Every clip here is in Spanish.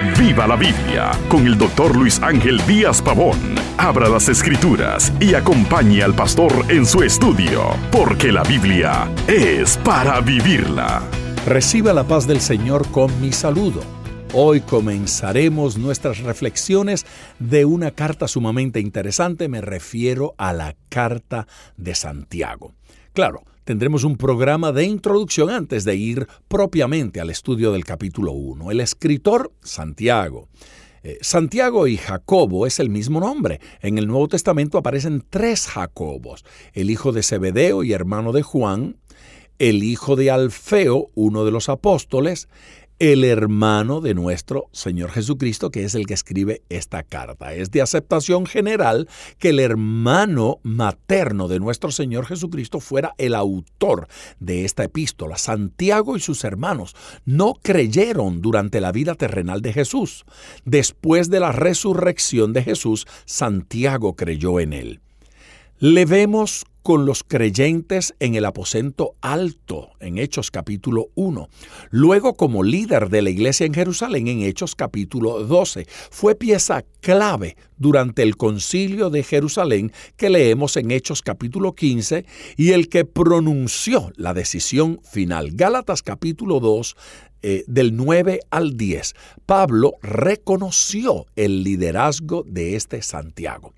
Viva la Biblia con el doctor Luis Ángel Díaz Pavón. Abra las escrituras y acompañe al pastor en su estudio, porque la Biblia es para vivirla. Reciba la paz del Señor con mi saludo. Hoy comenzaremos nuestras reflexiones de una carta sumamente interesante, me refiero a la carta de Santiago. Claro, tendremos un programa de introducción antes de ir propiamente al estudio del capítulo 1. El escritor, Santiago. Eh, Santiago y Jacobo es el mismo nombre. En el Nuevo Testamento aparecen tres Jacobos, el hijo de Zebedeo y hermano de Juan, el hijo de Alfeo, uno de los apóstoles, el hermano de nuestro Señor Jesucristo, que es el que escribe esta carta. Es de aceptación general que el hermano materno de nuestro Señor Jesucristo fuera el autor de esta epístola. Santiago y sus hermanos no creyeron durante la vida terrenal de Jesús. Después de la resurrección de Jesús, Santiago creyó en él. Le vemos con los creyentes en el aposento alto en Hechos capítulo 1. Luego como líder de la iglesia en Jerusalén en Hechos capítulo 12. Fue pieza clave durante el concilio de Jerusalén que leemos en Hechos capítulo 15 y el que pronunció la decisión final. Gálatas capítulo 2 eh, del 9 al 10, Pablo reconoció el liderazgo de este Santiago.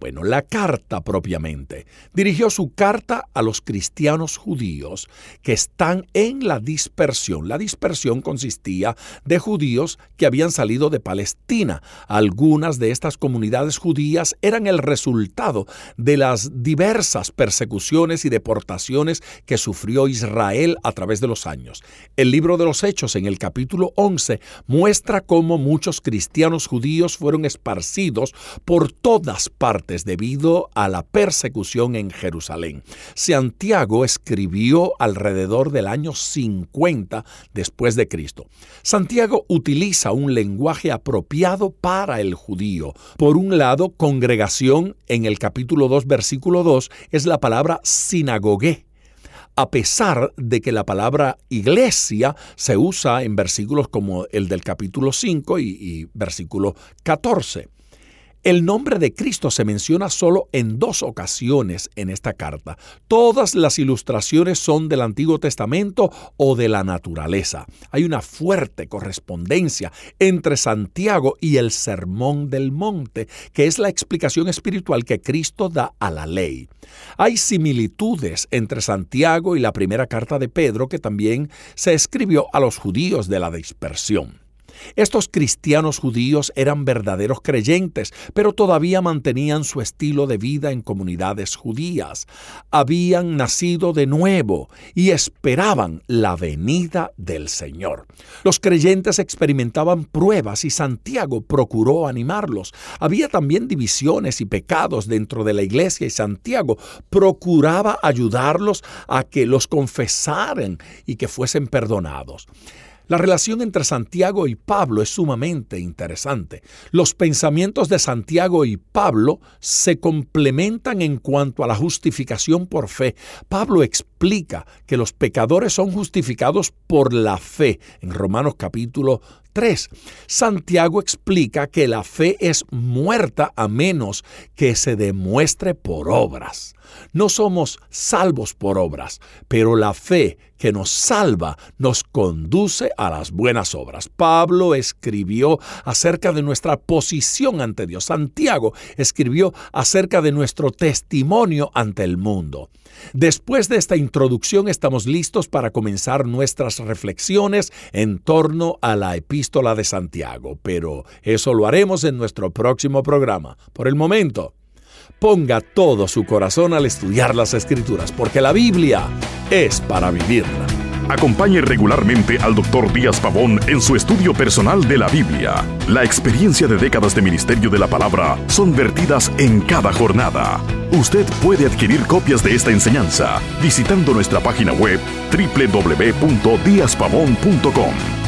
Bueno, la carta propiamente. Dirigió su carta a los cristianos judíos que están en la dispersión. La dispersión consistía de judíos que habían salido de Palestina. Algunas de estas comunidades judías eran el resultado de las diversas persecuciones y deportaciones que sufrió Israel a través de los años. El libro de los Hechos en el capítulo 11 muestra cómo muchos cristianos judíos fueron esparcidos por todas partes debido a la persecución en Jerusalén. Santiago escribió alrededor del año 50 después de Cristo. Santiago utiliza un lenguaje apropiado para el judío. Por un lado, congregación en el capítulo 2 versículo 2 es la palabra sinagogue a pesar de que la palabra iglesia se usa en versículos como el del capítulo 5 y, y versículo 14. El nombre de Cristo se menciona solo en dos ocasiones en esta carta. Todas las ilustraciones son del Antiguo Testamento o de la naturaleza. Hay una fuerte correspondencia entre Santiago y el Sermón del Monte, que es la explicación espiritual que Cristo da a la ley. Hay similitudes entre Santiago y la primera carta de Pedro, que también se escribió a los judíos de la dispersión. Estos cristianos judíos eran verdaderos creyentes, pero todavía mantenían su estilo de vida en comunidades judías. Habían nacido de nuevo y esperaban la venida del Señor. Los creyentes experimentaban pruebas y Santiago procuró animarlos. Había también divisiones y pecados dentro de la iglesia y Santiago procuraba ayudarlos a que los confesaran y que fuesen perdonados. La relación entre Santiago y Pablo es sumamente interesante. Los pensamientos de Santiago y Pablo se complementan en cuanto a la justificación por fe. Pablo explica que los pecadores son justificados por la fe en Romanos capítulo 3. Santiago explica que la fe es muerta a menos que se demuestre por obras. No somos salvos por obras, pero la fe que nos salva nos conduce a las buenas obras. Pablo escribió acerca de nuestra posición ante Dios. Santiago escribió acerca de nuestro testimonio ante el mundo. Después de esta introducción estamos listos para comenzar nuestras reflexiones en torno a la de Santiago, pero eso lo haremos en nuestro próximo programa. Por el momento, ponga todo su corazón al estudiar las escrituras, porque la Biblia es para vivirla. Acompañe regularmente al Dr. Díaz Pavón en su estudio personal de la Biblia. La experiencia de décadas de ministerio de la palabra son vertidas en cada jornada. Usted puede adquirir copias de esta enseñanza visitando nuestra página web www.diazpavón.com.